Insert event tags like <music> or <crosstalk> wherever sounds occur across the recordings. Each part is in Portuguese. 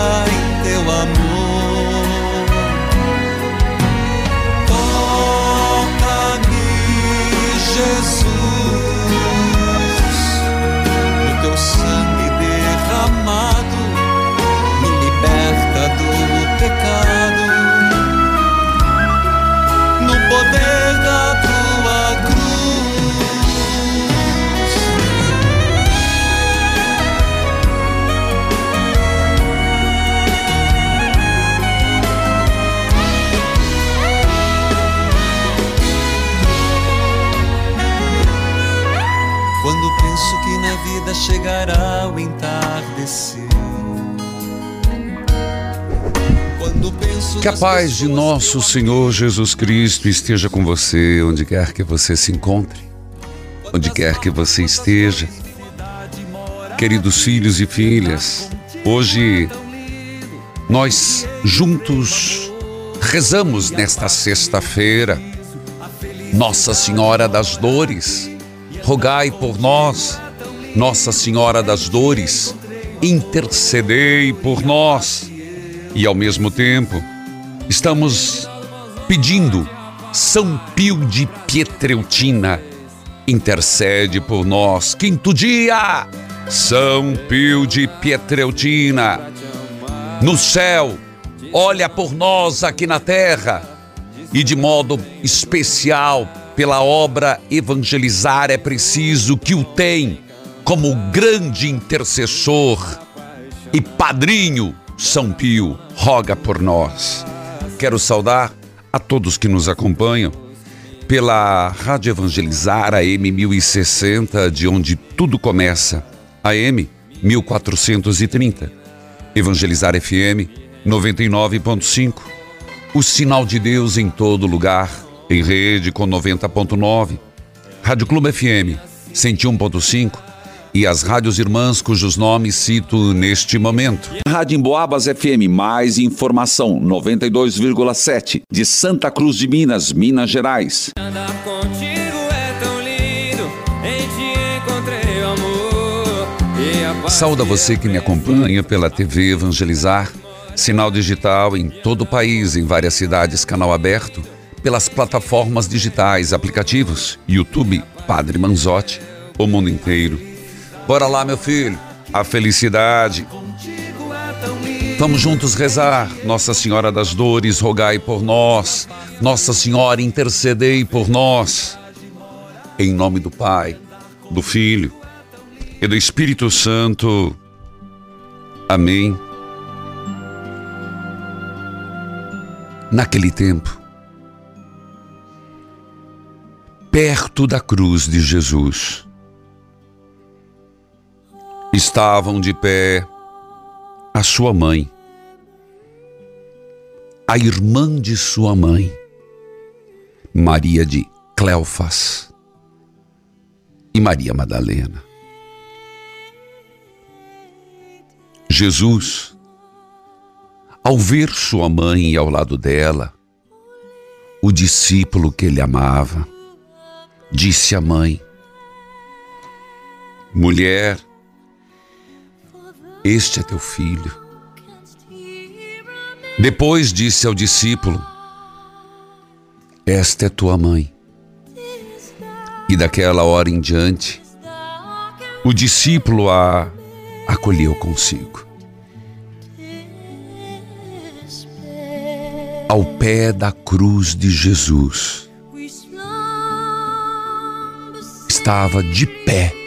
vida na vida chegará o entardecer. Que a paz de nosso Senhor Jesus Cristo esteja com você, onde quer que você se encontre, onde quer que você esteja. Queridos filhos e filhas, hoje nós juntos rezamos nesta sexta-feira. Nossa Senhora das Dores, rogai por nós. Nossa Senhora das Dores, intercedei por nós. E ao mesmo tempo, estamos pedindo São Pio de Pietreutina, intercede por nós. Quinto dia, São Pio de Pietreutina, no céu, olha por nós aqui na terra e de modo especial pela obra evangelizar é preciso que o tem como grande intercessor e padrinho São Pio roga por nós. Quero saudar a todos que nos acompanham pela Rádio Evangelizar AM 1060, de onde tudo começa, AM 1430, Evangelizar FM 99.5, o sinal de Deus em todo lugar, em rede com 90.9, Rádio Clube FM 101.5 e as rádios irmãs cujos nomes cito neste momento. Rádio Emboabas FM, mais informação, 92,7, de Santa Cruz de Minas, Minas Gerais. Andar contigo é tão lindo, em ti encontrei o amor e a paz. Saúde a você que me acompanha pela TV Evangelizar, sinal digital em todo o país, em várias cidades, canal aberto, pelas plataformas digitais, aplicativos, YouTube, Padre Manzotti, o mundo inteiro. Bora lá, meu filho, a felicidade. Vamos juntos rezar. Nossa Senhora das Dores, rogai por nós. Nossa Senhora, intercedei por nós. Em nome do Pai, do Filho e do Espírito Santo. Amém. Naquele tempo, perto da cruz de Jesus, estavam de pé a sua mãe, a irmã de sua mãe, Maria de Cleofas e Maria Madalena. Jesus, ao ver sua mãe ao lado dela, o discípulo que ele amava, disse à mãe: Mulher, este é teu filho. Depois disse ao discípulo: Esta é tua mãe. E daquela hora em diante, o discípulo a acolheu consigo. Ao pé da cruz de Jesus, estava de pé.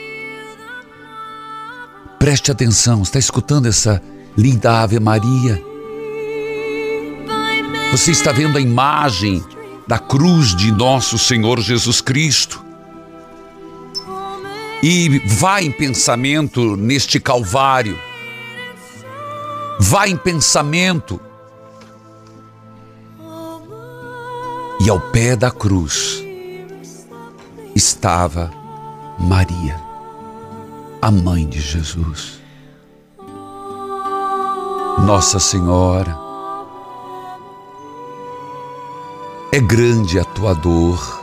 Preste atenção, está escutando essa linda Ave Maria? Você está vendo a imagem da cruz de nosso Senhor Jesus Cristo. E vá em pensamento neste Calvário. Vá em pensamento. E ao pé da cruz estava Maria, a mãe de Jesus. Nossa Senhora, é grande a tua dor.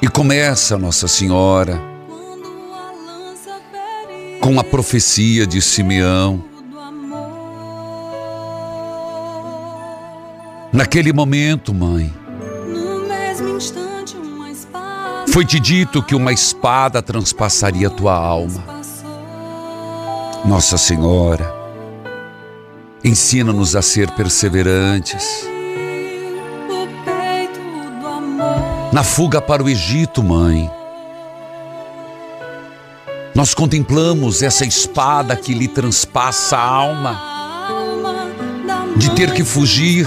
E começa, Nossa Senhora, com a profecia de Simeão. Naquele momento, mãe, foi-te dito que uma espada transpassaria tua alma. Nossa Senhora, ensina-nos a ser perseverantes. Na fuga para o Egito, mãe, nós contemplamos essa espada que lhe transpassa a alma, de ter que fugir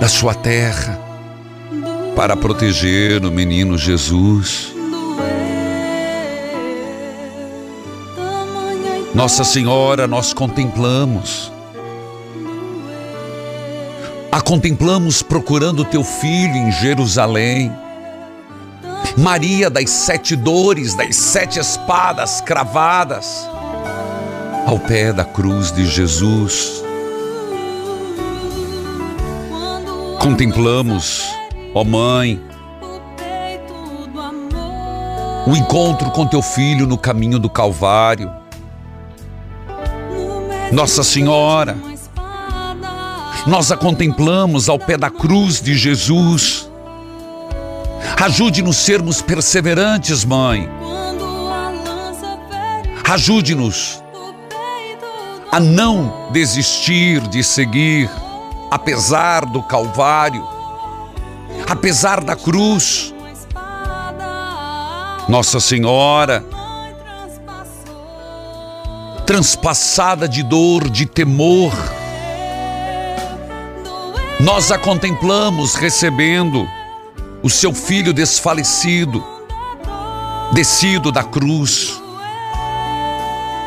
da sua terra para proteger o menino Jesus. Nossa Senhora, nós contemplamos. A contemplamos procurando teu filho em Jerusalém. Maria das sete dores, das sete espadas cravadas, ao pé da cruz de Jesus. Contemplamos, ó Mãe, o encontro com teu filho no caminho do Calvário nossa Senhora. Nós a contemplamos ao pé da cruz de Jesus. Ajude-nos sermos perseverantes, mãe. Ajude-nos a não desistir de seguir, apesar do Calvário, apesar da cruz. Nossa Senhora, transpassada de dor, de temor. Nós a contemplamos recebendo o seu filho desfalecido, descido da cruz.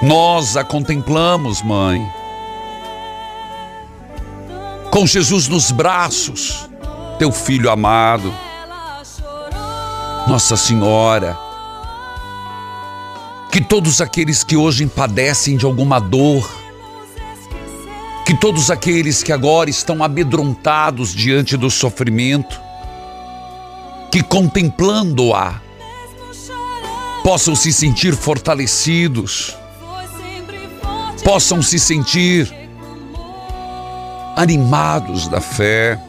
Nós a contemplamos, mãe, com Jesus nos braços, teu filho amado. Nossa Senhora, que todos aqueles que hoje padecem de alguma dor, que todos aqueles que agora estão amedrontados diante do sofrimento, que contemplando-a, possam se sentir fortalecidos, possam se sentir animados da fé.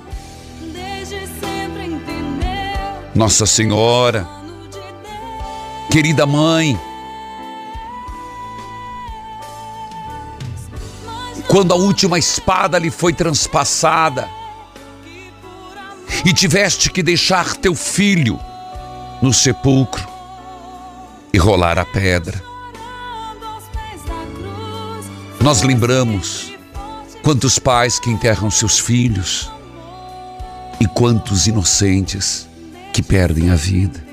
Nossa Senhora, querida mãe, quando a última espada lhe foi transpassada e tiveste que deixar teu filho no sepulcro e rolar a pedra. Nós lembramos quantos pais que enterram seus filhos e quantos inocentes que perdem a vida.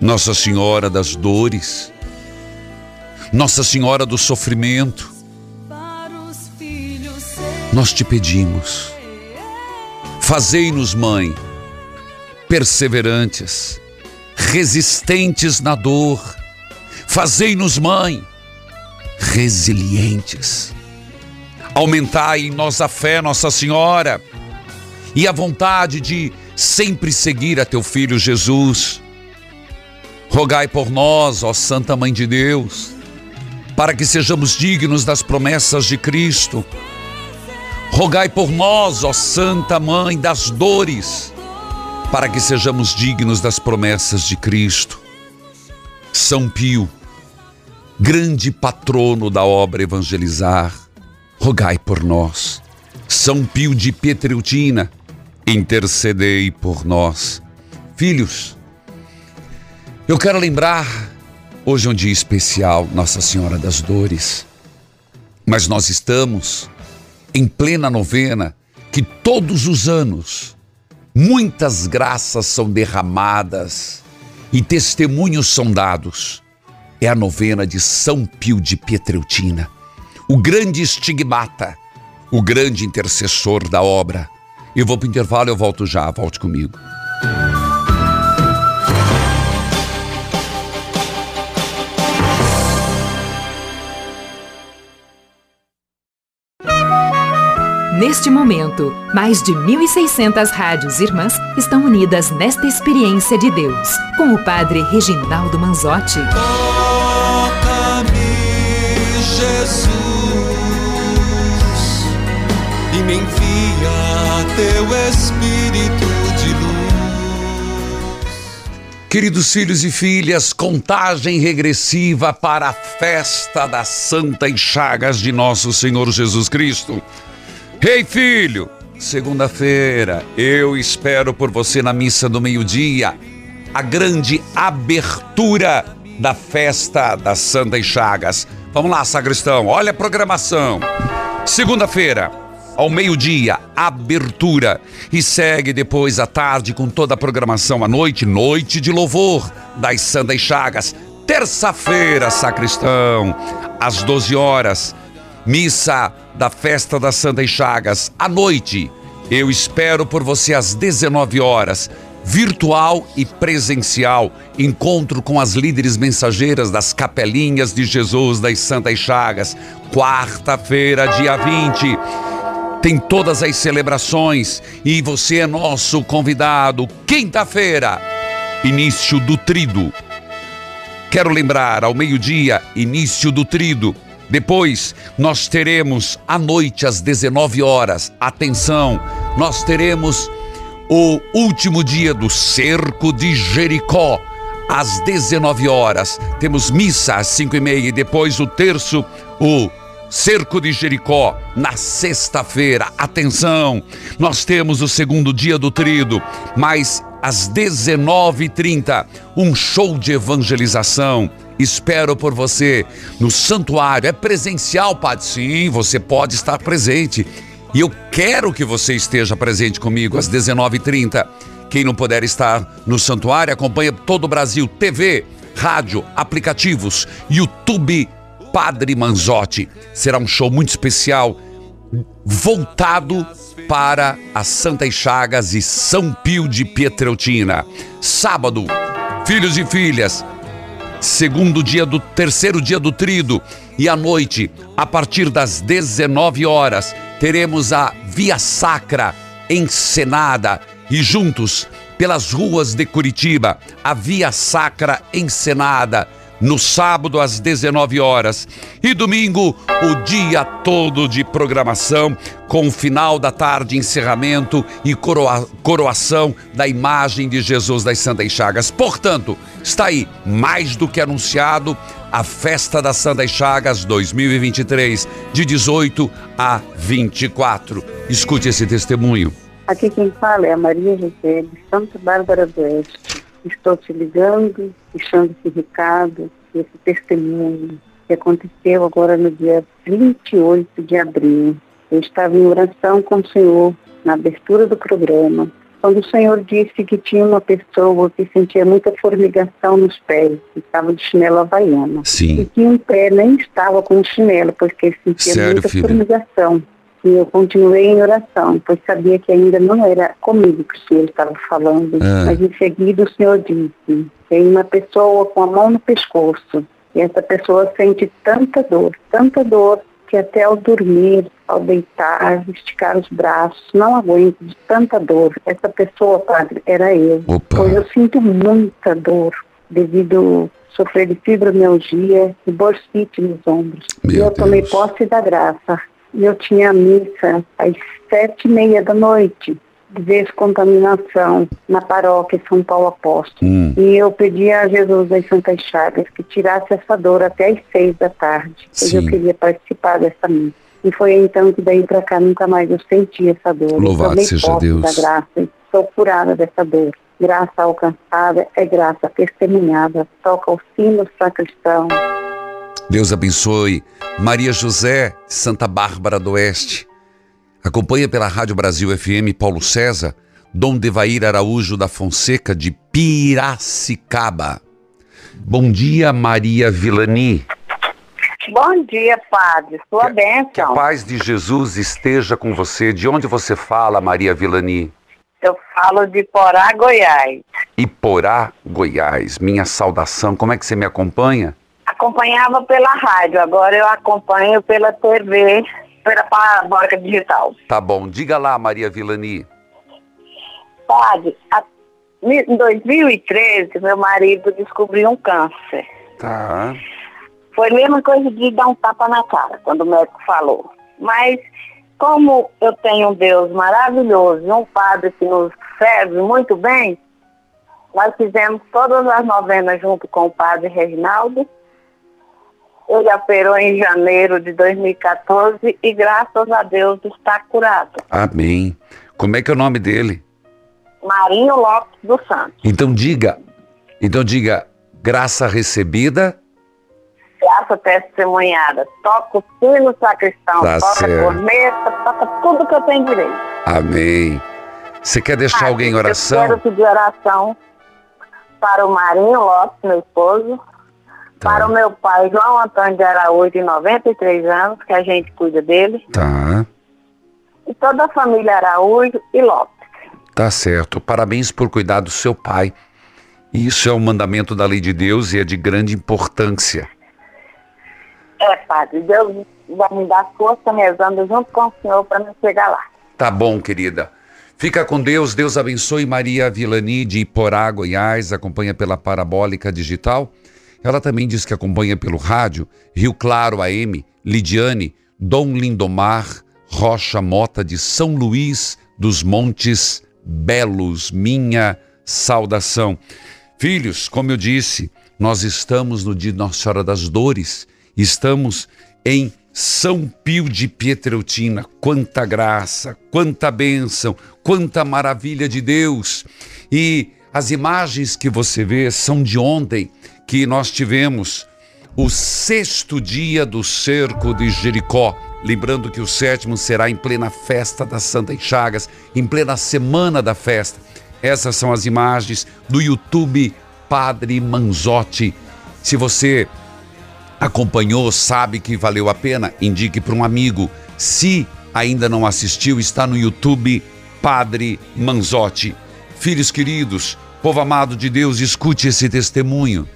Nossa Senhora das Dores, Nossa Senhora do Sofrimento, nós te pedimos, fazei-nos, Mãe, perseverantes, resistentes na dor, fazei-nos, Mãe, resilientes. Aumentai em nós a fé, Nossa Senhora, e a vontade de sempre seguir a teu Filho Jesus. Rogai por nós, ó Santa Mãe de Deus, para que sejamos dignos das promessas de Cristo Rogai por nós, ó Santa Mãe das Dores, para que sejamos dignos das promessas de Cristo. São Pio, grande patrono da obra evangelizar, rogai por nós. São Pio de Pietreutina, intercedei por nós. Filhos, eu quero lembrar, hoje é um dia especial, Nossa Senhora das Dores, mas nós estamos em plena novena, que todos os anos muitas graças são derramadas e testemunhos são dados. É a novena de São Pio de Pietreutina, o grande estigmata, o grande intercessor da obra. Eu vou para o intervalo, eu volto já, volte comigo. Neste momento, mais de 1.600 rádios irmãs estão unidas nesta experiência de Deus, com o Padre Reginaldo Manzotti. Toca-me, Jesus, Queridos filhos e filhas, contagem regressiva para a festa das Santas Chagas de nosso Senhor Jesus Cristo. Ei, filho, segunda-feira eu espero por você na missa do meio-dia, a grande abertura da festa das Santas Chagas. Vamos lá, sacristão, olha a programação. Segunda-feira, ao meio-dia, abertura. E segue depois à tarde com toda a programação à noite, noite de louvor das Santas Chagas. Terça-feira, sacristão, às 12 horas, missa da festa das Santas Chagas. À noite, eu espero por você às 19 horas. Virtual e presencial, encontro com as líderes mensageiras das capelinhas de Jesus das Santas Chagas. Quarta-feira, dia 20 tem todas as celebrações e você é nosso convidado. Quinta-feira, início do trido. Quero lembrar, ao meio-dia, início do trido. Depois, nós teremos à noite, às 19 horas, atenção, nós teremos o último dia do cerco de Jericó. Às 19 horas, temos missa às 5 e meia e depois o terço, o Cerco de Jericó, na sexta-feira. Atenção, nós temos o segundo dia do trido, mas às 19h30, um show de evangelização. Espero por você no santuário. É presencial, Padre? Sim, você pode estar presente. E eu quero que você esteja presente comigo às 19h30. Quem não puder estar no santuário, acompanha todo o Brasil, TV, rádio, aplicativos, YouTube Padre Manzotti. Será um show muito especial, voltado para as Santas Chagas e São Pio de Pietreutina. Sábado, filhos e filhas, segundo dia do terceiro dia do trido e à noite, a partir das 19 horas, teremos a Via Sacra encenada e juntos pelas ruas de Curitiba, a Via Sacra encenada no sábado às 19 horas e domingo o dia todo de programação com o final da tarde encerramento e coroa, coroação da imagem de Jesus das Santas Chagas. Portanto, está aí mais do que anunciado a Festa das Santas Chagas 2023 de 18 a 24. Escute esse testemunho. Aqui quem fala é a Maria José de Santa Bárbara do Oeste. Estou te ligando, deixando esse recado, esse testemunho que aconteceu agora no dia 28 de abril. Eu estava em oração com o Senhor na abertura do programa, quando o Senhor disse que tinha uma pessoa que sentia muita formigação nos pés, que estava de chinelo havaiana. Sim. E que um pé nem estava com chinelo, porque sentia Sério, muita filha? formigação. E eu continuei em oração, pois sabia que ainda não era comigo que o Senhor estava falando. Ah. Mas em seguida o Senhor disse: tem uma pessoa com a mão no pescoço. E essa pessoa sente tanta dor, tanta dor, que até ao dormir, ao deitar, esticar os braços, não aguenta de tanta dor. Essa pessoa, padre, era eu. Opa. Pois eu sinto muita dor devido a sofrer de fibromialgia e bursite nos ombros. Meu e eu tomei Deus. posse da graça. E eu tinha a missa às sete e meia da noite, de descontaminação, na paróquia São Paulo Apóstolo. Hum. E eu pedi a Jesus das Santas Chagas que tirasse essa dor até às seis da tarde, pois eu queria participar dessa missa. E foi então que daí para cá nunca mais eu senti essa dor. Louvado seja Deus. da graça sou curada dessa dor. Graça alcançada é graça testemunhada. Toca o sino sacristão. Deus abençoe Maria José, Santa Bárbara do Oeste. Acompanha pela Rádio Brasil FM Paulo César, Dom Devair Araújo da Fonseca de Piracicaba. Bom dia, Maria Vilani. Bom dia, padre. Sua Que a bênção. paz de Jesus esteja com você. De onde você fala, Maria Vilani? Eu falo de Porá, Goiás. Iporá, Goiás. Minha saudação. Como é que você me acompanha? Acompanhava pela rádio, agora eu acompanho pela TV, pela parabólica digital. Tá bom. Diga lá, Maria Vilani. Padre, em 2013, meu marido descobriu um câncer. Tá. Foi a mesma coisa de dar um tapa na cara, quando o médico falou. Mas, como eu tenho um Deus maravilhoso e um padre que nos serve muito bem, nós fizemos todas as novenas junto com o padre Reginaldo. Ele operou em janeiro de 2014 e, graças a Deus, está curado. Amém. Como é que é o nome dele? Marinho Lopes dos Santos. Então diga. Então diga, graça recebida. Graça testemunhada. Toca o sino sacristão, Tá toca certo. a corneta, toca tudo que eu tenho direito. Amém. Você quer deixar alguém em Eu oração? quero pedir oração para o Marinho Lopes, meu esposo, Tá. para o meu pai João Antônio de Araújo, de 93 anos, que a gente cuida dele, Tá. e toda a família Araújo e Lopes. Tá certo. Parabéns por cuidar do seu pai. Isso é um mandamento da lei de Deus e é de grande importância. É, padre, Deus vai me dar força rezando junto com o senhor para me chegar lá. Tá bom, querida. Fica com Deus. Deus abençoe Maria Vilani de Iporá, Goiás. Acompanha pela Parabólica Digital. Ela também diz que acompanha pelo rádio Rio Claro AM, Lidiane, Dom Lindomar, Rocha Mota de São Luís dos Montes Belos. Minha saudação. Filhos, como eu disse, nós estamos no dia Nossa Senhora das Dores. Estamos em São Pio de Pietreutina. Quanta graça, quanta bênção, quanta maravilha de Deus. E as imagens que você vê são de ontem, que nós tivemos o sexto dia do cerco de Jericó. Lembrando que o sétimo será em plena festa das Santas Chagas, em plena semana da festa. Essas são as imagens do YouTube Padre Manzotti. Se você acompanhou, sabe que valeu a pena, indique para um amigo. Se ainda não assistiu, está no YouTube Padre Manzotti. Filhos queridos, povo amado de Deus, escute esse testemunho.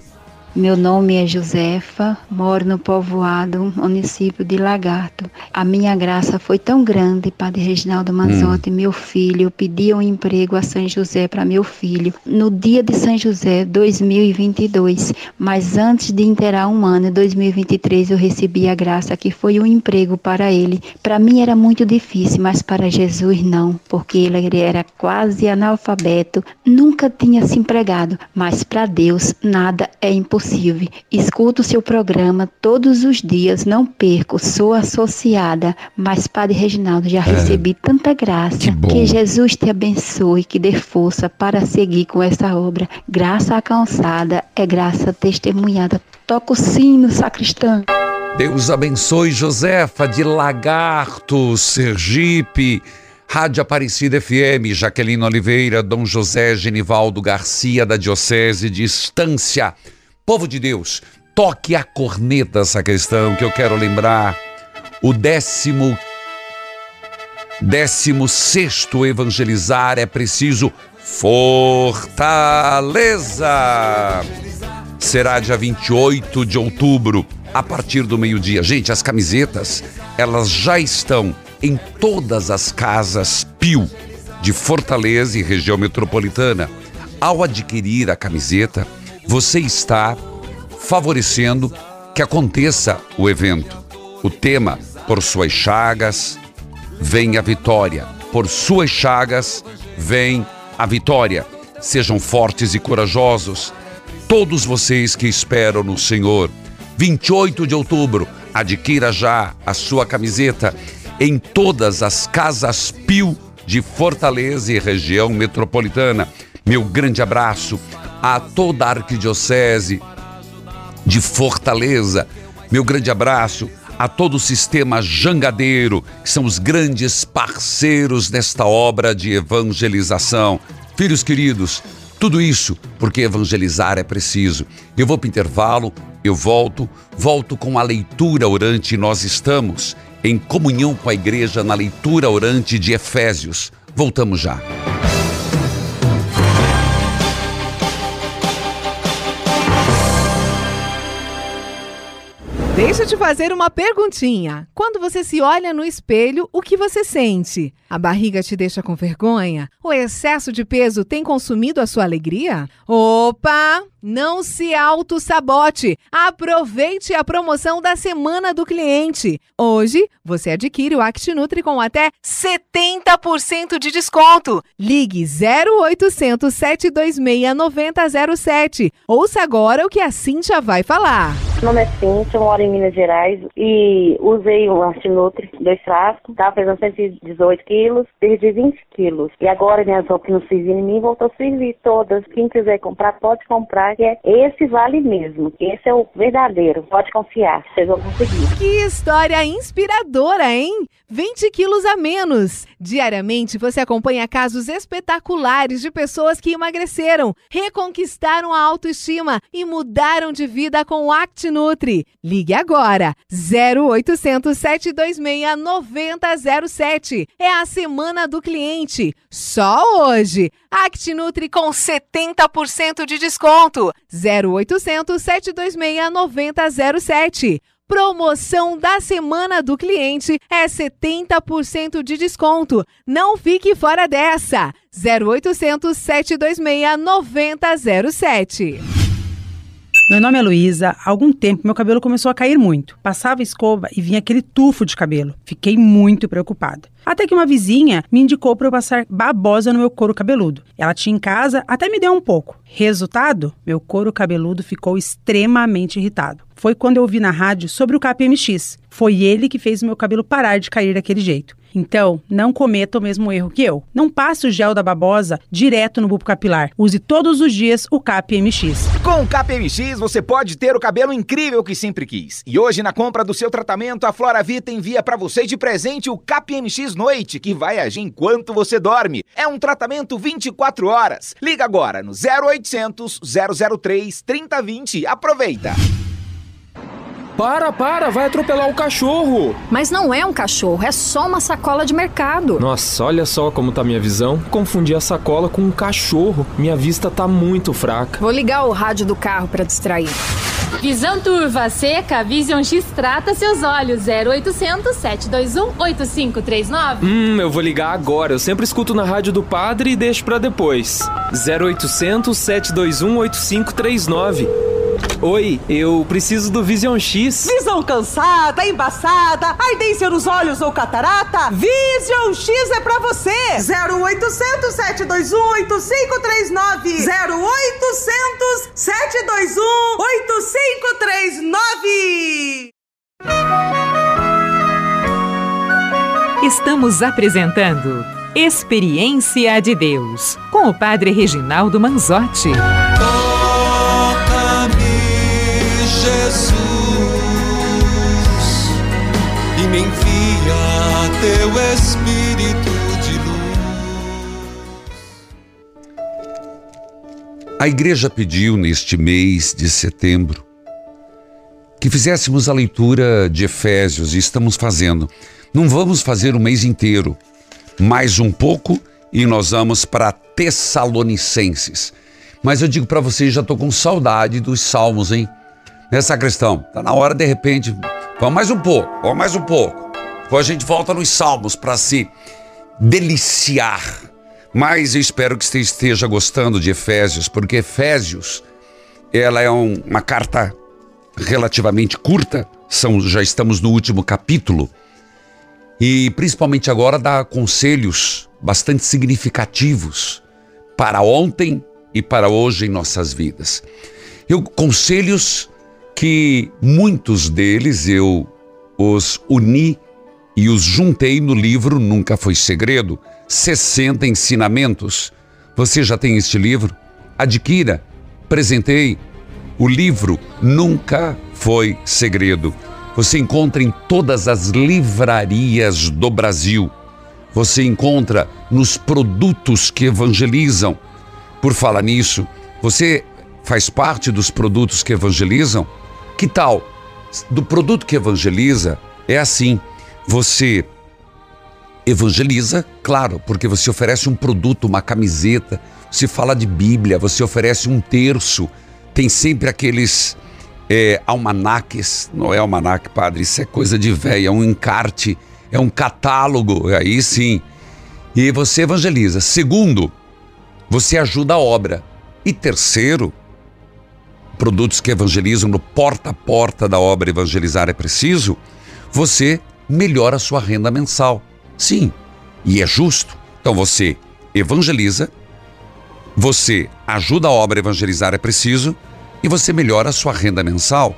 Meu nome é Josefa, moro no povoado, município de Lagarto. A minha graça foi tão grande, Padre Reginaldo Manzotti, meu filho, eu pedi um emprego a São José para meu filho no dia de São José, 2022. Mas antes de inteirar um ano, em 2023, eu recebi a graça que foi um emprego para ele. Para mim era muito difícil, mas para Jesus não, porque ele era quase analfabeto, nunca tinha se empregado. Mas para Deus nada é impossível. Escuto o seu programa todos os dias, não perco, sou associada. Mas, Padre Reginaldo, já recebi tanta graça. que que Jesus te abençoe, que dê força para seguir com essa obra. Graça alcançada é graça testemunhada. Toca o sino, sacristão. Deus abençoe Josefa de Lagarto, Sergipe. Rádio Aparecida FM, Jaqueline Oliveira, Dom José Genivaldo Garcia, da Diocese de Estância. Povo de Deus, toque a corneta essa questão que eu quero lembrar. O décimo, décimo sexto evangelizar é preciso fortaleza será dia 28 de outubro, a partir do meio-dia. Gente, as camisetas, elas já estão em todas as casas Pio de Fortaleza e região metropolitana. Ao adquirir a camiseta, você está favorecendo que aconteça o evento. O tema, por suas chagas, vem a vitória. Por suas chagas, vem a vitória. Sejam fortes e corajosos todos vocês que esperam no Senhor. 28 de outubro, adquira já a sua camiseta em todas as casas Pio de Fortaleza e região metropolitana. Meu grande abraço a toda a arquidiocese de Fortaleza. Meu grande abraço a todo o sistema jangadeiro, que são os grandes parceiros desta obra de evangelização. Filhos queridos, tudo isso porque evangelizar é preciso. Eu vou para o intervalo, eu volto, volto com a leitura orante. Nós estamos em comunhão com a igreja na leitura orante de Efésios. Voltamos já. Deixa eu te fazer uma perguntinha. Quando você se olha no espelho, o que você sente? A barriga te deixa com vergonha? O excesso de peso tem consumido a sua alegria? Opa! Não se auto-sabote. Aproveite a promoção da Semana do Cliente. Hoje, você adquire o ActiNutri com até 70% de desconto. Ligue 0800 726 9007. Ouça agora o que a Cintia vai falar. Meu nome é Cíntia, moro em Minas Gerais e usei o Artinutri, dois frascos, tava pesando 118 quilos, perdi 20 quilos. E agora minhas roupas não serviam em mim, voltou a servir todas. Quem quiser comprar, pode comprar, que é esse vale mesmo, que esse é o verdadeiro, pode confiar, vocês vão conseguir. Que história inspiradora, hein? 20 quilos a menos. Diariamente você acompanha casos espetaculares de pessoas que emagreceram, reconquistaram a autoestima e mudaram de vida com o ActiNutri. Ligue agora, 0800 726 9007. É a semana do cliente. Só hoje. ActiNutri com 70% de desconto. 0800 726 9007. Promoção da semana do cliente é 70% de desconto. Não fique fora dessa. 0800 726 9007. Meu nome é Luísa. Há algum tempo meu cabelo começou a cair muito. Passava escova e vinha aquele tufo de cabelo. Fiquei muito preocupada. Até que uma vizinha me indicou para eu passar babosa no meu couro cabeludo. Ela tinha em casa, até me deu um pouco. Resultado? Meu couro cabeludo ficou extremamente irritado. Foi quando eu ouvi na rádio sobre o KPMX. Foi ele que fez o meu cabelo parar de cair daquele jeito. Então, não cometa o mesmo erro que eu. Não passe o gel da babosa direto no bulbo capilar. Use todos os dias o KPMX. Com o KPMX você pode ter o cabelo incrível que sempre quis. E hoje na compra do seu tratamento, a Flora Vita envia para você de presente o KPMX Noite, que vai agir enquanto você dorme. É um tratamento 24 horas. Liga agora no 0800 003 3020. Aproveita. Para, para, vai atropelar o cachorro. Mas não é um cachorro, é só uma sacola de mercado. Nossa, olha só como tá minha visão. Confundi a sacola com um cachorro. Minha vista tá muito fraca. Vou ligar o rádio do carro para distrair. Visão turva, seca, Vision X trata seus olhos. 0800 721 8539. Hum, eu vou ligar agora. Eu sempre escuto na rádio do padre e deixo pra depois. 0800 721 8539. Oi, eu preciso do Vision X. Visão cansada, embaçada, ardência nos olhos ou catarata? Vision X é pra você! 0800 721 8539 0800 721 8539 Estamos apresentando Experiência de Deus com o Padre Reginaldo Manzotti. A igreja pediu neste mês de setembro que fizéssemos a leitura de Efésios e estamos fazendo. Não vamos fazer o mês inteiro, mais um pouco e nós vamos para Tessalonicenses. Mas eu digo para vocês, já estou com saudade dos salmos, hein? Nessa questão, tá na hora de repente, vamos mais um pouco, vamos mais um pouco. Depois a gente volta nos salmos para se deliciar. Mas eu espero que você esteja gostando de Efésios, porque Efésios, ela é um, uma carta relativamente curta, são, já estamos no último capítulo, e principalmente agora dá conselhos bastante significativos para ontem e para hoje em nossas vidas. Eu conselhos que muitos deles eu os uni e os juntei no livro Nunca Foi Segredo, 60 ensinamentos. Você já tem este livro? Adquira. Presentei o livro Nunca Foi Segredo. Você encontra em todas as livrarias do Brasil. Você encontra nos produtos que evangelizam. Por falar nisso, você faz parte dos produtos que evangelizam? Que tal? Do produto que evangeliza é assim: você evangeliza, claro, porque você oferece um produto, uma camiseta, você fala de Bíblia, você oferece um terço, tem sempre aqueles é, almanaques, não é almanaque, padre, isso é coisa de velho, é um encarte, é um catálogo, aí sim. E você evangeliza. Segundo, você ajuda a obra. E terceiro, produtos que evangelizam no porta a porta da obra Evangelizar é Preciso, você melhora a sua renda mensal. Sim, e é justo. Então você evangeliza, você ajuda a obra Evangelizar é Preciso e você melhora a sua renda mensal.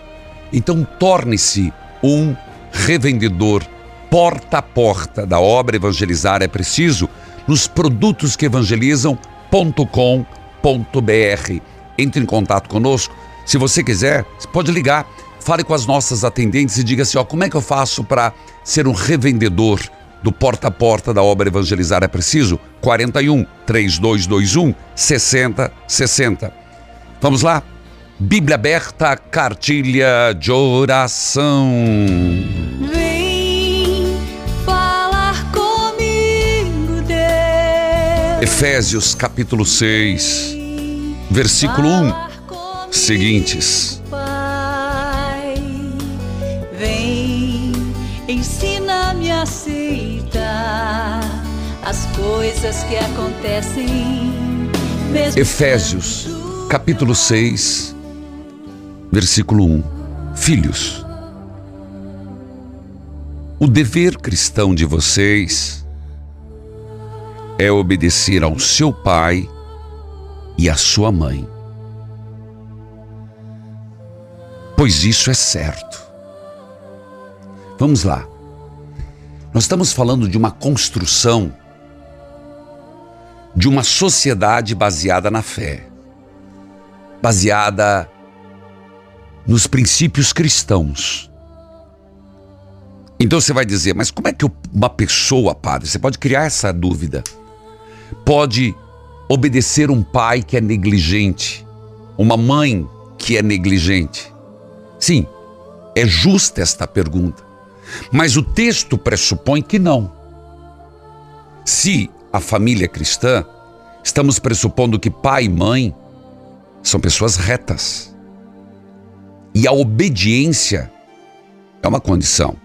Então torne-se um revendedor porta a porta da obra Evangelizar é Preciso nos produtos que evangelizam.com.br. Entre em contato conosco. Se você quiser, pode ligar, fale com as nossas atendentes e diga assim: ó, como é que eu faço para ser um revendedor do porta a porta da obra Evangelizar é Preciso? 41 3221 6060. Vamos lá? Bíblia aberta, cartilha de oração. Vem falar comigo, Deus. Efésios capítulo 6, versículo 1, seguintes. Pai, vem, ensina-me a aceitar as coisas que acontecem. Efésios capítulo 6, versículo 1. Filhos, o dever cristão de vocês é obedecer ao seu pai e à sua mãe. Pois isso é certo. Vamos lá. Nós estamos falando de uma construção de uma sociedade baseada na fé, baseada nos princípios cristãos. Então você vai dizer, mas como é que uma pessoa, padre, você pode criar essa dúvida, pode obedecer um pai que é negligente, uma mãe que é negligente? Sim, é justa esta pergunta, mas o texto pressupõe que não. Se a família é cristã, estamos pressupondo que pai e mãe são pessoas retas. E a obediência é uma condição.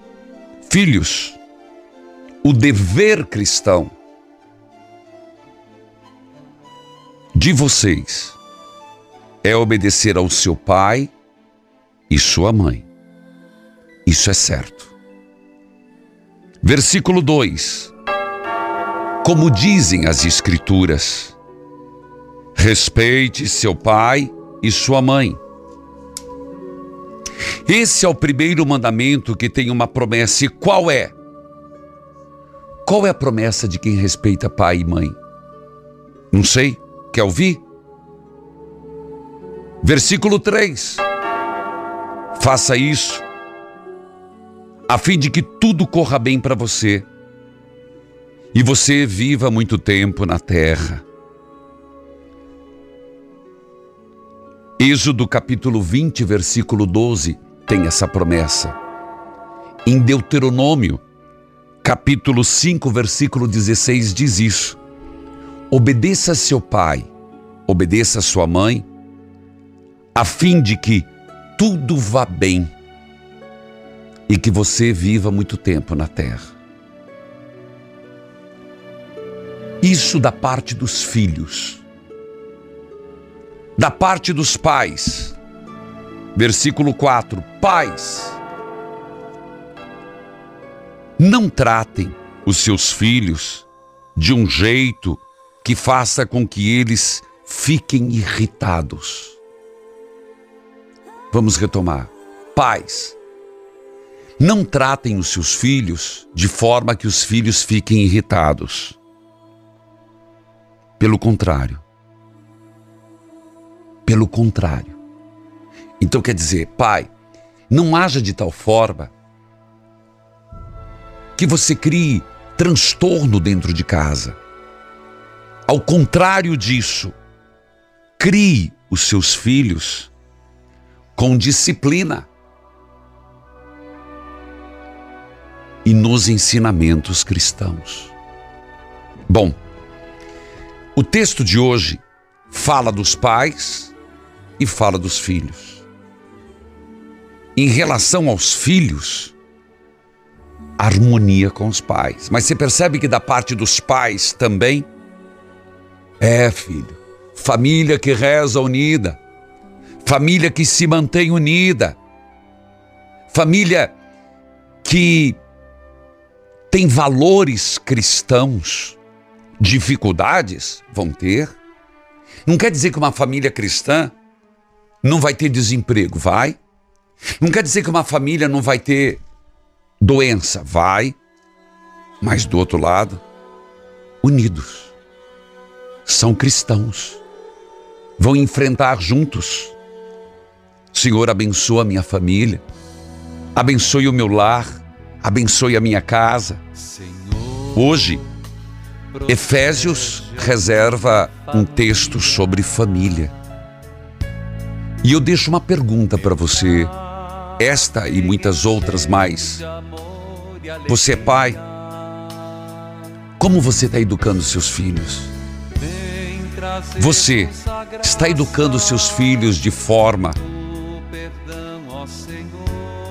Filhos, o dever cristão de vocês é obedecer ao seu pai e sua mãe. Isso é certo. Versículo 2. Como dizem as Escrituras, respeite seu pai e sua mãe. Esse é o primeiro mandamento que tem uma promessa. E qual é? Qual é a promessa de quem respeita pai e mãe? Não sei. Quer ouvir? Versículo 3. Faça isso, a fim de que tudo corra bem para você e você viva muito tempo na terra. Êxodo capítulo 20, versículo 12 tem essa promessa. Em Deuteronômio, capítulo 5, versículo 16 diz isso. Obedeça seu pai, obedeça sua mãe, a fim de que tudo vá bem e que você viva muito tempo na terra. Isso da parte dos filhos. Da parte dos pais. Versículo 4: Pais, não tratem os seus filhos de um jeito que faça com que eles fiquem irritados. Vamos retomar. Pais, não tratem os seus filhos de forma que os filhos fiquem irritados. Pelo contrário. Pelo contrário. Então quer dizer, pai, não haja de tal forma que você crie transtorno dentro de casa. Ao contrário disso, crie os seus filhos com disciplina e nos ensinamentos cristãos. Bom, o texto de hoje fala dos pais e fala dos filhos. Em relação aos filhos, harmonia com os pais. Mas você percebe que da parte dos pais também é, filho, família que reza unida, família que se mantém unida, família que tem valores cristãos. Dificuldades vão ter. Não quer dizer que uma família cristã não vai ter desemprego, vai. Não quer dizer que uma família não vai ter doença, vai. Mas do outro lado, unidos. São cristãos. Vão enfrentar juntos. Senhor, abençoa a minha família. Abençoe o meu lar. Abençoe a minha casa. Hoje, Efésios reserva um texto sobre família. E eu deixo uma pergunta para você, esta e muitas outras mais. Você é pai? Como você está educando seus filhos? Você está educando seus filhos de forma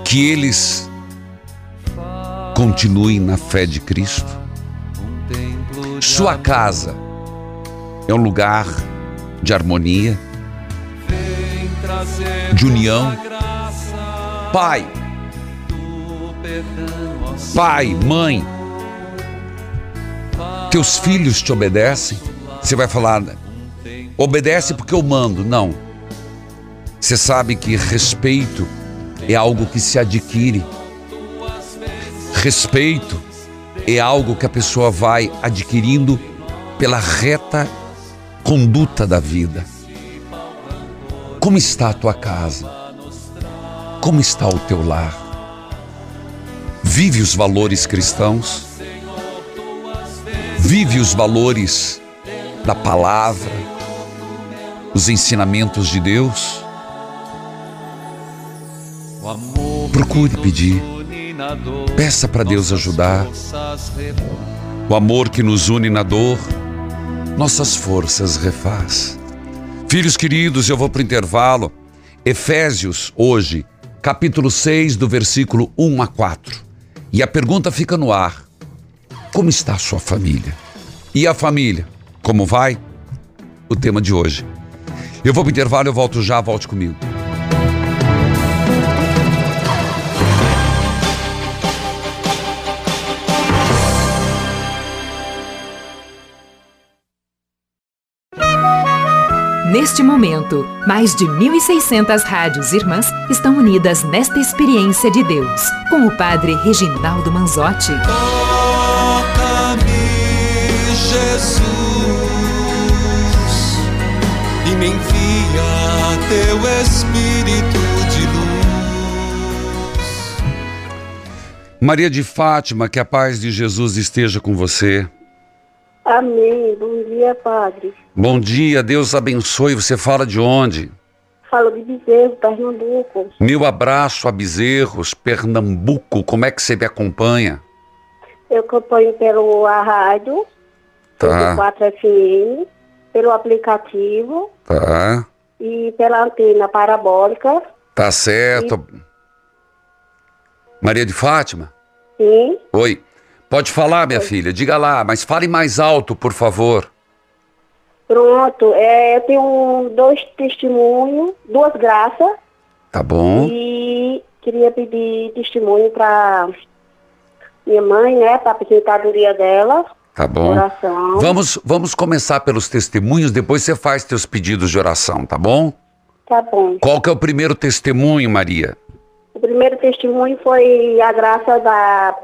que eles continuem na fé de Cristo? Sua casa é um lugar de harmonia, de união. Pai, pai, mãe, teus filhos te obedecem? Você vai falar, obedece porque eu mando. Não. Você sabe que respeito é algo que se adquire. Respeito é algo que a pessoa vai adquirindo pela reta conduta da vida. Como está a tua casa? Como está o teu lar? Vive os valores cristãos? Vive os valores da palavra, os ensinamentos de Deus? Procure pedir. Peça para Deus ajudar. O amor que nos une na dor, nossas forças refaz. Filhos queridos, eu vou para o intervalo. Efésios, hoje, capítulo 6, do versículo 1 a 4. E a pergunta fica no ar: Como está a sua família? E a família? Como vai? O tema de hoje. Eu vou para o intervalo, eu volto já, volte comigo. Neste momento, mais de 1.600 rádios irmãs estão unidas nesta experiência de Deus, com o Padre Reginaldo Manzotti. Toca-me, Jesus, e me envia teu Espírito de luz. Maria de Fátima, que a paz de Jesus esteja com você. Amém. Bom dia, Padre. Bom dia, Deus abençoe. Você fala de onde? Falo de Bezerro, Pernambuco. Meu abraço a Bezerros, Pernambuco. Como é que você me acompanha? Eu acompanho pelo a rádio, Tá, 4 FM, pelo aplicativo tá, e pela antena parabólica. tá certo. Maria de Fátima? Sim. Oi. Pode falar, minha filha, diga lá, mas fale mais alto, por favor. Pronto. É, eu tenho dois testemunhos, duas graças. Tá bom? E queria pedir testemunho para minha mãe, né? Para a aposentadoria dela. Tá bom. Oração. Vamos, vamos começar pelos testemunhos, depois você faz teus pedidos de oração, tá bom? Tá bom. Qual que é o primeiro testemunho, Maria? O primeiro testemunho foi a graça da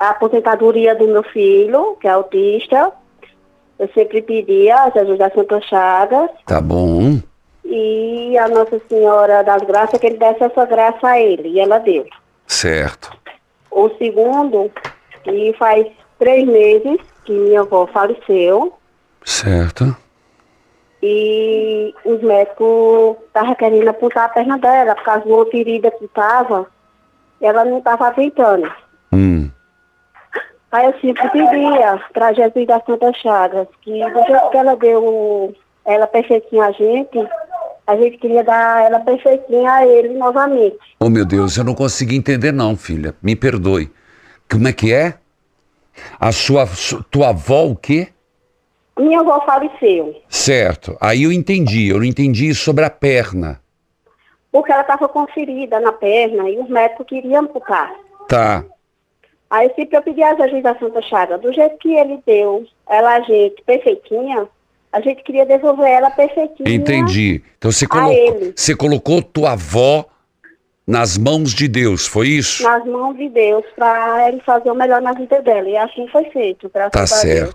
aposentadoria do meu filho, que é autista. Eu sempre pedia a Jesus da Santa Chagas Tá bom. e a Nossa Senhora das Graças que ele desse essa graça a ele, e ela deu. Certo. O segundo E faz três meses que minha avó faleceu Certo. E os médicos estavam querendo apontar a perna dela por causa de uma ferida que estava. Ela não estava aguentando. Hum. Aí eu sempre pedia para Jesus da Santa Chagas que do jeito que ela deu ela perfeitinha a gente, a gente queria dar ela perfeitinha a ele novamente. Oh, meu Deus, eu não consegui entender não, filha. Me perdoe. Como é que é? A sua, su- tua avó o quê? Minha avó faleceu, Certo. Aí eu entendi. Eu não entendi sobre a perna. porque ela estava com ferida na perna e os médicos queriam amputar. Tá. Aí sempre eu pedi a Jesus da Santa Chaga, do jeito que ele deu ela a gente perfeitinha, a gente queria devolver ela perfeitinha. Entendi. Então você colocou, você colocou tua avó nas mãos de Deus, foi isso? Nas mãos de Deus, para ele fazer o melhor na vida dela. E assim foi feito, graças Tá a Deus.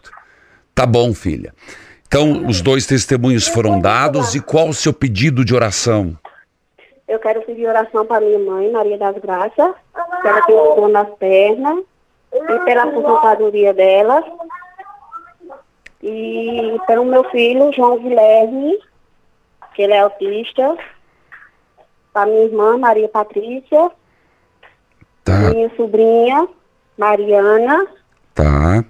Tá bom, filha. Então, os dois testemunhos foram dados e qual o seu pedido de oração? Eu quero pedir oração para minha mãe, Maria das Graças, que ela tem um dor nas pernas, e pela aposentadoria dela. E pelo meu filho, João Guilherme, que ele é autista. Para minha irmã, Maria Patrícia. Tá. Minha sobrinha, Mariana. Tá,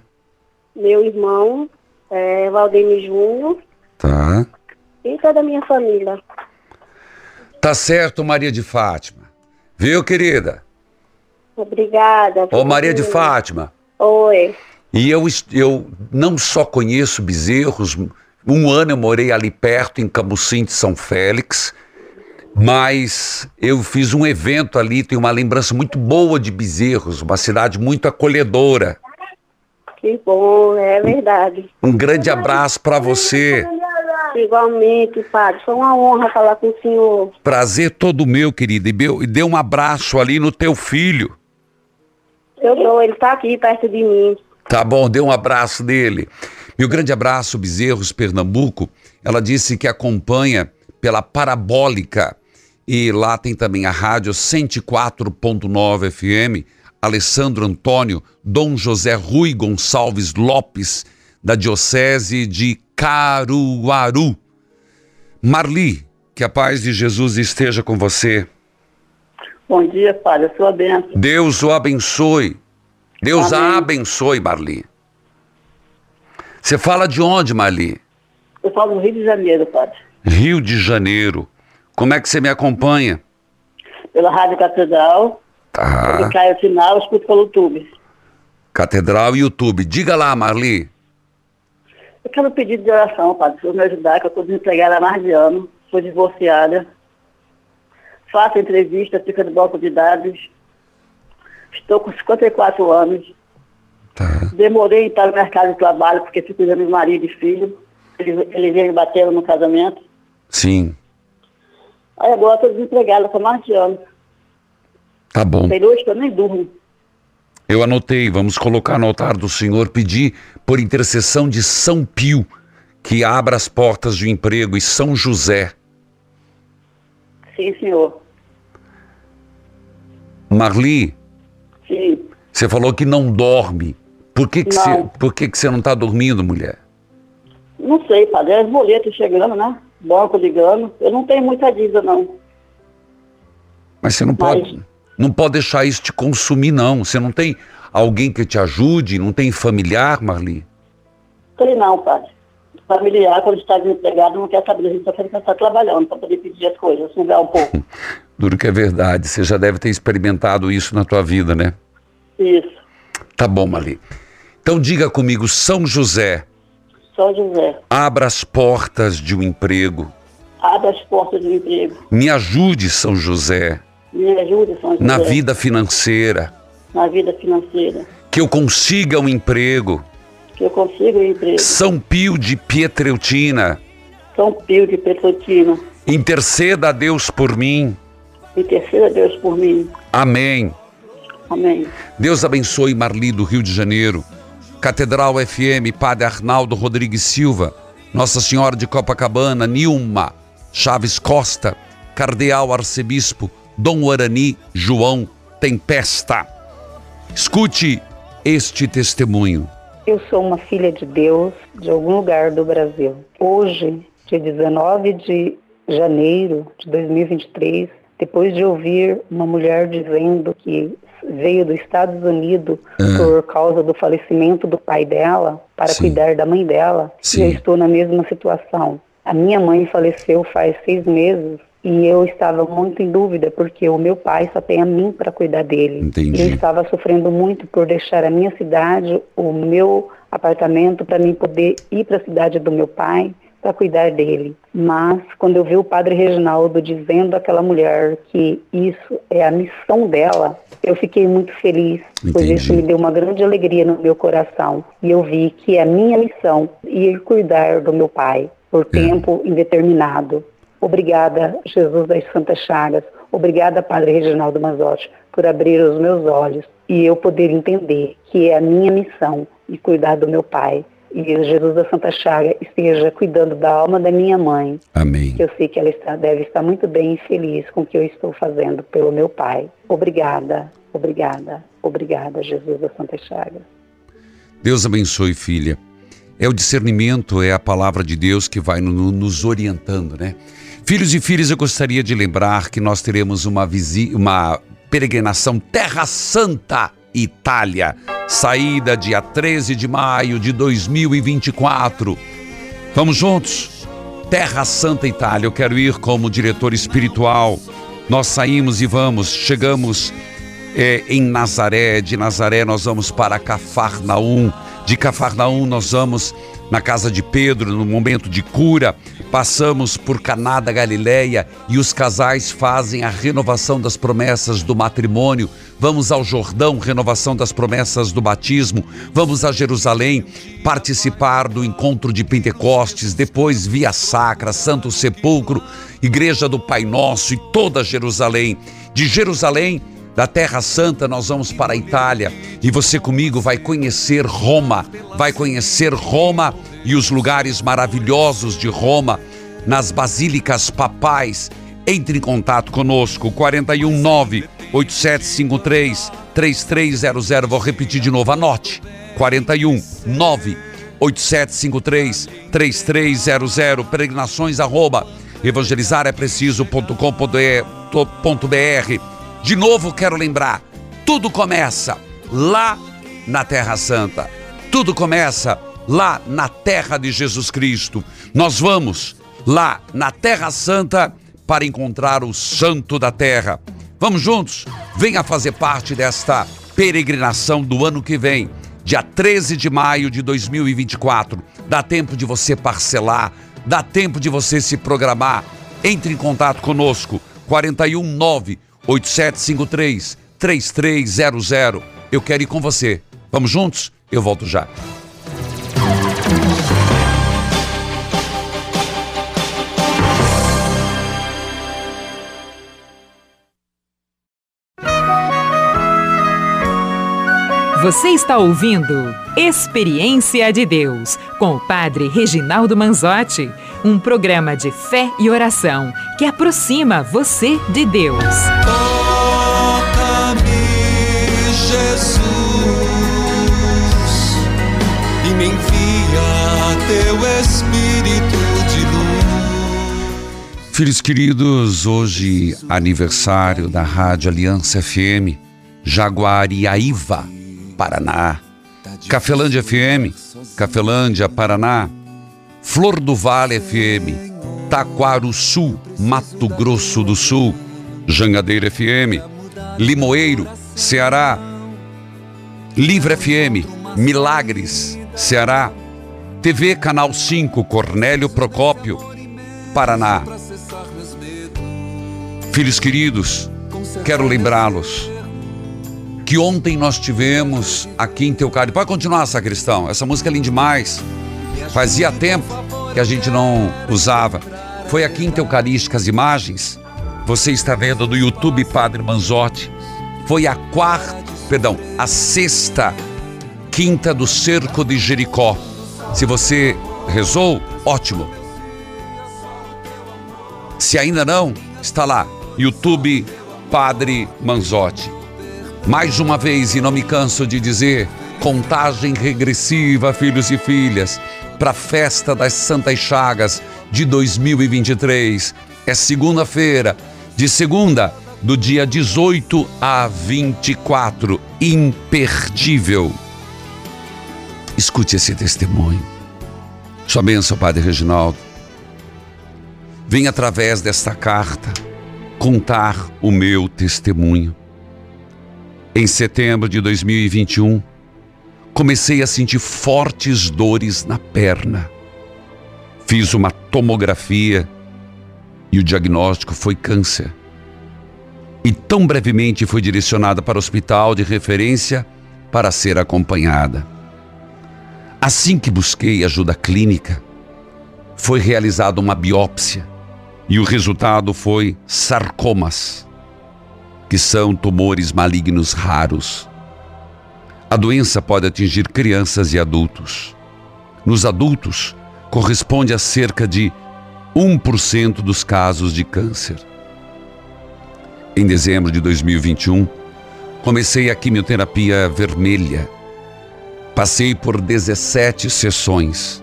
Meu irmão, é, Valdemir Júnior. tá. E toda a minha família. Tá certo, Maria de Fátima. Viu, querida? Obrigada. Ô, Maria de. Fátima. Oi. E eu, eu não só conheço Bezerros, um ano eu morei ali perto, em Camusim de São Félix, mas eu fiz um evento ali, tenho uma lembrança muito boa de Bezerros, uma cidade muito acolhedora. Que bom, é verdade. Um grande abraço para você. Igualmente, padre. Foi uma honra falar com o senhor. Prazer todo meu, querida. E dê um abraço ali no teu filho. Eu dou, ele está aqui perto de mim. Tá bom, dê um abraço dele. Meu grande abraço, Bezerros, Pernambuco. Ela disse que acompanha pela Parabólica. E lá tem também a rádio 104.9 FM. Alessandro Antônio, Dom José Rui Gonçalves Lopes, da Diocese de Caruaru. Marli, que a paz de Jesus esteja com você. Bom dia, Padre. A sua bênção. Deus o abençoe. Deus a Amém. abençoe, Marli. Você fala de onde, Marli? Eu falo do Rio de Janeiro, Padre. Rio de Janeiro. Como é que você me acompanha? Pela Rádio Catedral. Tá. Quando cai o sinal, eu escuto pelo YouTube. Catedral e YouTube. Diga lá, Marli. Eu quero pedir de oração, Padre, para me ajudar, que eu estou desempregada há mais de ano. Sou divorciada. Faço entrevista, fica no banco de dados. Estou com 54 anos. Demorei em estar no mercado de trabalho, porque fico cuidando de marido e filho. Eles, eles vêm me batendo no casamento. Sim, Aí agora estou desempregada há mais de ano. Tá bom. Tem noite que eu nem durmo. Eu anotei. Vamos colocar no altar do Senhor, pedir por intercessão de São Pio, que abra as portas de emprego, e São José. Sim, senhor. Marli, Sim. você falou que não dorme. Por que, que, Não. você, por que, que você não está dormindo, mulher? Não sei, padre. É os boletos chegando, né? Banco ligando. Eu não tenho muita dívida, não. Mas você não pode, não pode deixar isso te consumir, não. Você não tem alguém que te ajude, não tem familiar, Marli? Sei não, padre. Familiar, quando está desempregado, não quer saber. A gente só quer estar trabalhando para poder pedir as coisas, sugar um pouco. <laughs> Duro que é verdade. Você já deve ter experimentado isso na tua vida, né? Isso. Tá bom, Marli. Então diga comigo, São José, São José. abra as portas de um emprego. Abre as portas do emprego. Me ajude, São José, Me ajude, São José. na vida financeira. Na vida financeira. Que eu consiga um emprego. Que eu consiga um emprego. São Pio de Pietreutina, São Pio de Petrotino. interceda a Deus por mim. Interceda a Deus por mim. Amém. Amém. Deus abençoe Marli do Rio de Janeiro. Catedral FM, Padre Arnaldo Rodrigues Silva, Nossa Senhora de Copacabana, Nilma Chaves Costa, Cardeal Arcebispo Dom Guarani João Tempesta. Escute este testemunho? Eu sou uma filha de Deus de algum lugar do Brasil. Hoje, dia 19 de janeiro de 2023, depois de ouvir uma mulher dizendo que veio dos Estados Unidos Ah. por causa do falecimento do pai dela, para Sim. cuidar da mãe dela, Sim. eu estou na mesma situação. A minha mãe faleceu faz seis meses e eu estava muito em dúvida porque o meu pai só tem a mim para cuidar dele. Entendi. Eu estava sofrendo muito por deixar a minha cidade, o meu apartamento para mim poder ir para a cidade do meu pai para cuidar dele. Mas quando eu vi o padre Reginaldo dizendo àquela mulher que isso é a missão dela, eu fiquei muito feliz, pois Entendi. isso me deu uma grande alegria no meu coração. E eu vi que é a minha missão ir cuidar do meu pai por tempo indeterminado. Obrigada, Jesus das Santas Chagas. Obrigada, Padre Reginaldo Manzotti, por abrir os meus olhos e eu poder entender que é a minha missão de cuidar do meu pai. E Jesus da Santa Chaga esteja cuidando da alma da minha mãe. Amém. Que eu sei que ela está, deve estar muito bem e feliz com o que eu estou fazendo pelo meu pai. Obrigada, obrigada, obrigada, Jesus da Santa Chaga. Deus abençoe, filha. É o discernimento, é a palavra de Deus que vai no- nos orientando, né? Filhos e filhas, eu gostaria de lembrar que nós teremos uma, uma peregrinação Terra Santa, Itália. Saída dia 13 de maio de 2024. Vamos juntos? Terra Santa Itália. Eu quero ir como diretor espiritual. Nós saímos e vamos, chegamos é, em Nazaré. De Nazaré nós vamos para Cafarnaum. De Cafarnaum nós vamos na casa de Pedro, no momento de cura. Passamos por Caná da Galileia e os casais fazem a renovação das promessas do matrimônio. Vamos ao Jordão, renovação das promessas do batismo. Vamos a Jerusalém, participar do encontro de Pentecostes, depois Via Sacra, Santo Sepulcro, Igreja do Pai Nosso e toda Jerusalém. De Jerusalém da Terra Santa, nós vamos para a Itália e você comigo vai conhecer Roma, vai conhecer Roma e os lugares maravilhosos de Roma, nas basílicas papais. Entre em contato conosco, 419 8753 3300. Vou repetir de novo, anote: 419 8753 3300. Peregrinações arroba evangelizar é preciso.com.br. De novo quero lembrar, tudo começa lá na Terra Santa. Tudo começa lá na terra de Jesus Cristo. Nós vamos lá na Terra Santa para encontrar o santo da terra. Vamos juntos? Venha fazer parte desta peregrinação do ano que vem, dia 13 de maio de 2024. Dá tempo de você parcelar, dá tempo de você se programar. Entre em contato conosco, 419 8753 3300. Eu quero ir com você. Vamos juntos? Eu volto já. Você está ouvindo Experiência de Deus com o Padre Reginaldo Manzotti, um programa de fé e oração que aproxima você de Deus. Toca-me, Jesus, e me envia teu Espírito de luz. Filhos queridos, hoje aniversário da Rádio Aliança FM, Jaguariaíva, Paraná. Cafelândia FM, Cafelândia, Paraná. Flor do Vale FM, Taquaruçu, Mato Grosso do Sul. Jangadeira FM, Limoeiro, Ceará. Livre FM, Milagres, Ceará. TV Canal 5, Cornélio Procópio, Paraná. Filhos queridos, quero lembrá-los que ontem nós tivemos aqui em Teucário. Pode continuar, sacristão. Essa música é linda demais. Fazia tempo que a gente não usava. Foi aqui em Teucarística as imagens. Você está vendo no YouTube Padre Manzotti. Foi a quarta, perdão, a sexta quinta do cerco de Jericó. Se você rezou, ótimo. Se ainda não, está lá, YouTube Padre Manzotti. Mais uma vez, e não me canso de dizer, Contagem regressiva, filhos e filhas, para a festa das Santas Chagas de 2023. É segunda-feira, de segunda, do dia 18 a 24. Imperdível. Escute esse testemunho. Sua bênção, Padre Reginaldo. Vem através desta carta contar o meu testemunho. Em setembro de 2021, comecei a sentir fortes dores na perna. Fiz uma tomografia e o diagnóstico foi câncer. E tão brevemente fui direcionada para o hospital de referência para ser acompanhada. Assim que busquei ajuda clínica, foi realizada uma biópsia e o resultado foi sarcomas, que são tumores malignos raros. A doença pode atingir crianças e adultos. Nos adultos, corresponde a cerca de 1% dos casos de câncer. Em dezembro de 2021, comecei a quimioterapia vermelha Passei por 17 sessões.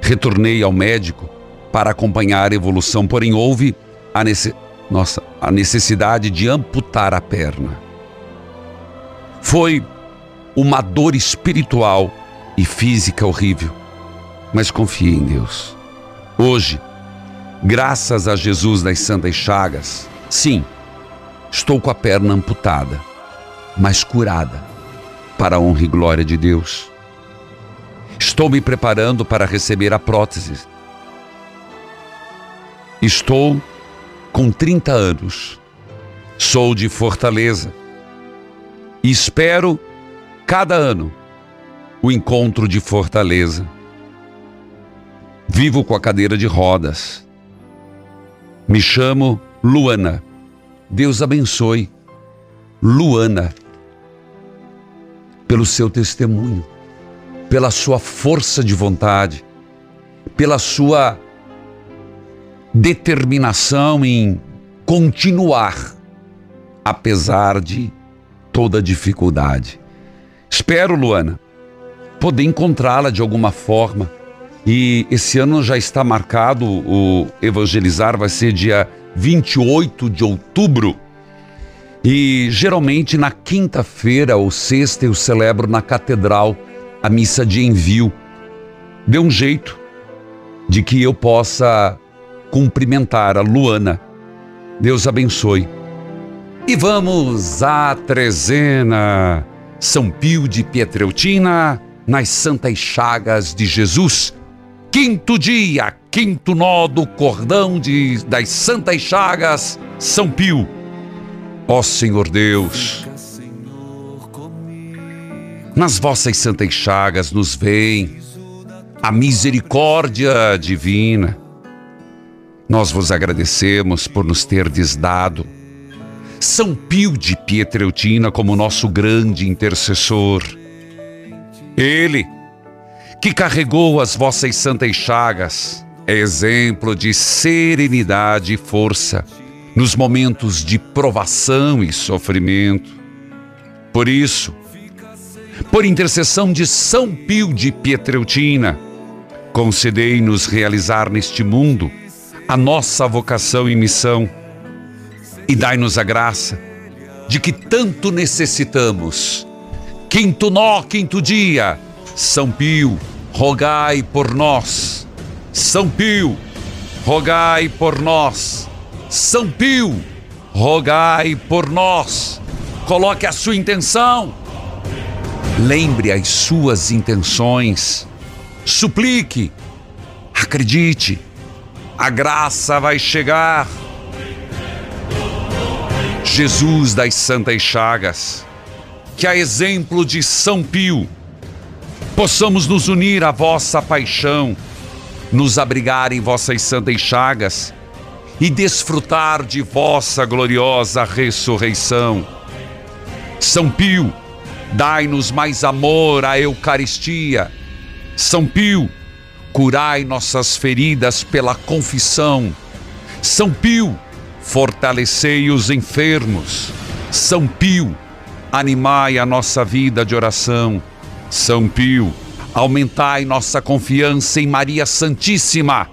Retornei ao médico para acompanhar a evolução, porém houve a. Nossa, a necessidade de amputar a perna. Foi uma dor espiritual e física horrível, mas confiei em Deus. Hoje, graças a Jesus das Santas Chagas, sim, estou com a perna amputada, mas curada para a honra e glória de Deus. Estou me preparando para receber a prótese. Estou com 30 anos. Sou de Fortaleza. E espero cada ano o encontro de Fortaleza. Vivo com a cadeira de rodas. Me chamo Luana. Deus abençoe. Luana pelo seu testemunho, pela sua força de vontade, pela sua determinação em continuar, apesar de toda dificuldade. Espero, Luana, poder encontrá-la de alguma forma. E esse ano já está marcado o Evangelizar, vai ser dia 28 de outubro. E geralmente na quinta-feira ou sexta eu celebro na catedral a missa de envio. Dê um jeito de que eu possa cumprimentar a Luana. Deus abençoe. E vamos à trezena. São Pio de Pietreutina, nas Santas Chagas de Jesus. Quinto dia, quinto nó do cordão de, das Santas Chagas, São Pio. Ó Senhor Deus, nas vossas santas chagas nos vem a misericórdia divina. Nós vos agradecemos por nos terdes dado São Pio de Pietreutina como nosso grande intercessor. Ele, que carregou as vossas santas chagas, é exemplo de serenidade e força nos momentos de provação e sofrimento. Por isso, por intercessão de São Pio de Pietreutina, concedei-nos realizar neste mundo a nossa vocação e missão e dai-nos a graça de que tanto necessitamos. Quinto nó, quinto dia, São Pio, rogai por nós. São Pio, rogai por nós. São Pio, rogai por nós. Coloque a sua intenção. Lembre as suas intenções. Suplique. Acredite. A graça vai chegar. Jesus das Santas Chagas, que a exemplo de São Pio, possamos nos unir à vossa paixão, nos abrigar em vossas santas chagas e desfrutar de vossa gloriosa ressurreição. São Pio, dai-nos mais amor à Eucaristia. São Pio, curai nossas feridas pela confissão. São Pio, fortalecei os enfermos. São Pio, animai a nossa vida de oração. São Pio, aumentai nossa confiança em Maria Santíssima.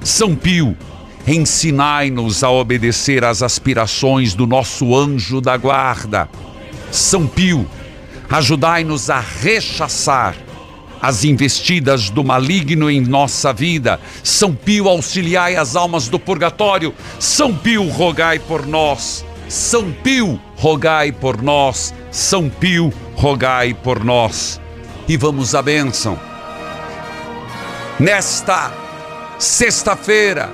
São Pio, ensinai-nos a obedecer às aspirações do nosso anjo da guarda. São Pio, ajudai-nos a rechaçar as investidas do maligno em nossa vida. São Pio, auxiliai as almas do purgatório. São Pio, rogai por nós. São Pio, rogai por nós. São Pio, rogai por nós. E vamos à bênção. Nesta sexta-feira,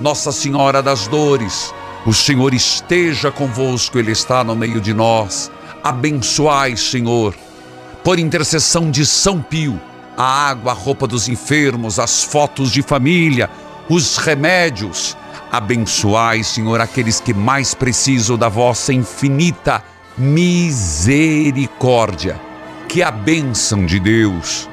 Nossa Senhora das Dores, o Senhor esteja convosco, Ele está no meio de nós. Abençoai, Senhor, por intercessão de São Pio, a água, a roupa dos enfermos, as fotos de família, os remédios. Abençoai, Senhor, aqueles que mais precisam da vossa infinita misericórdia. Que a bênção de Deus,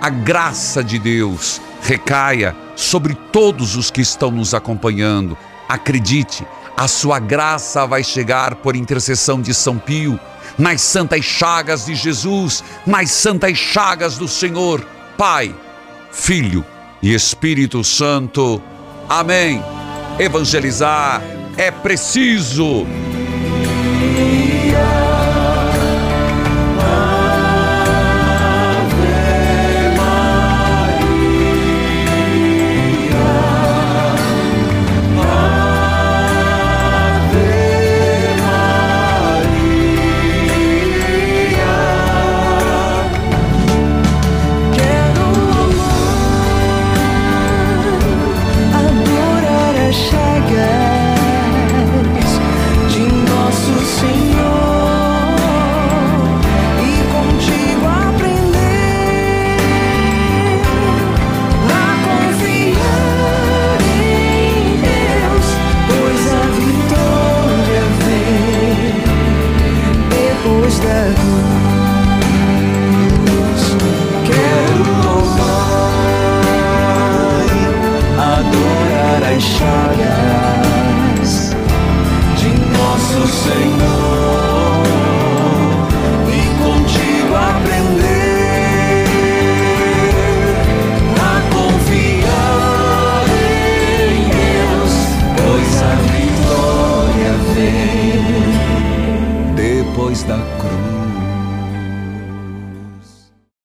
a graça de Deus recaia sobre todos os que estão nos acompanhando. Acredite, a sua graça vai chegar por intercessão de São Pio, nas santas chagas de Jesus, nas santas chagas do Senhor, Pai, Filho e Espírito Santo. Amém. Evangelizar é preciso.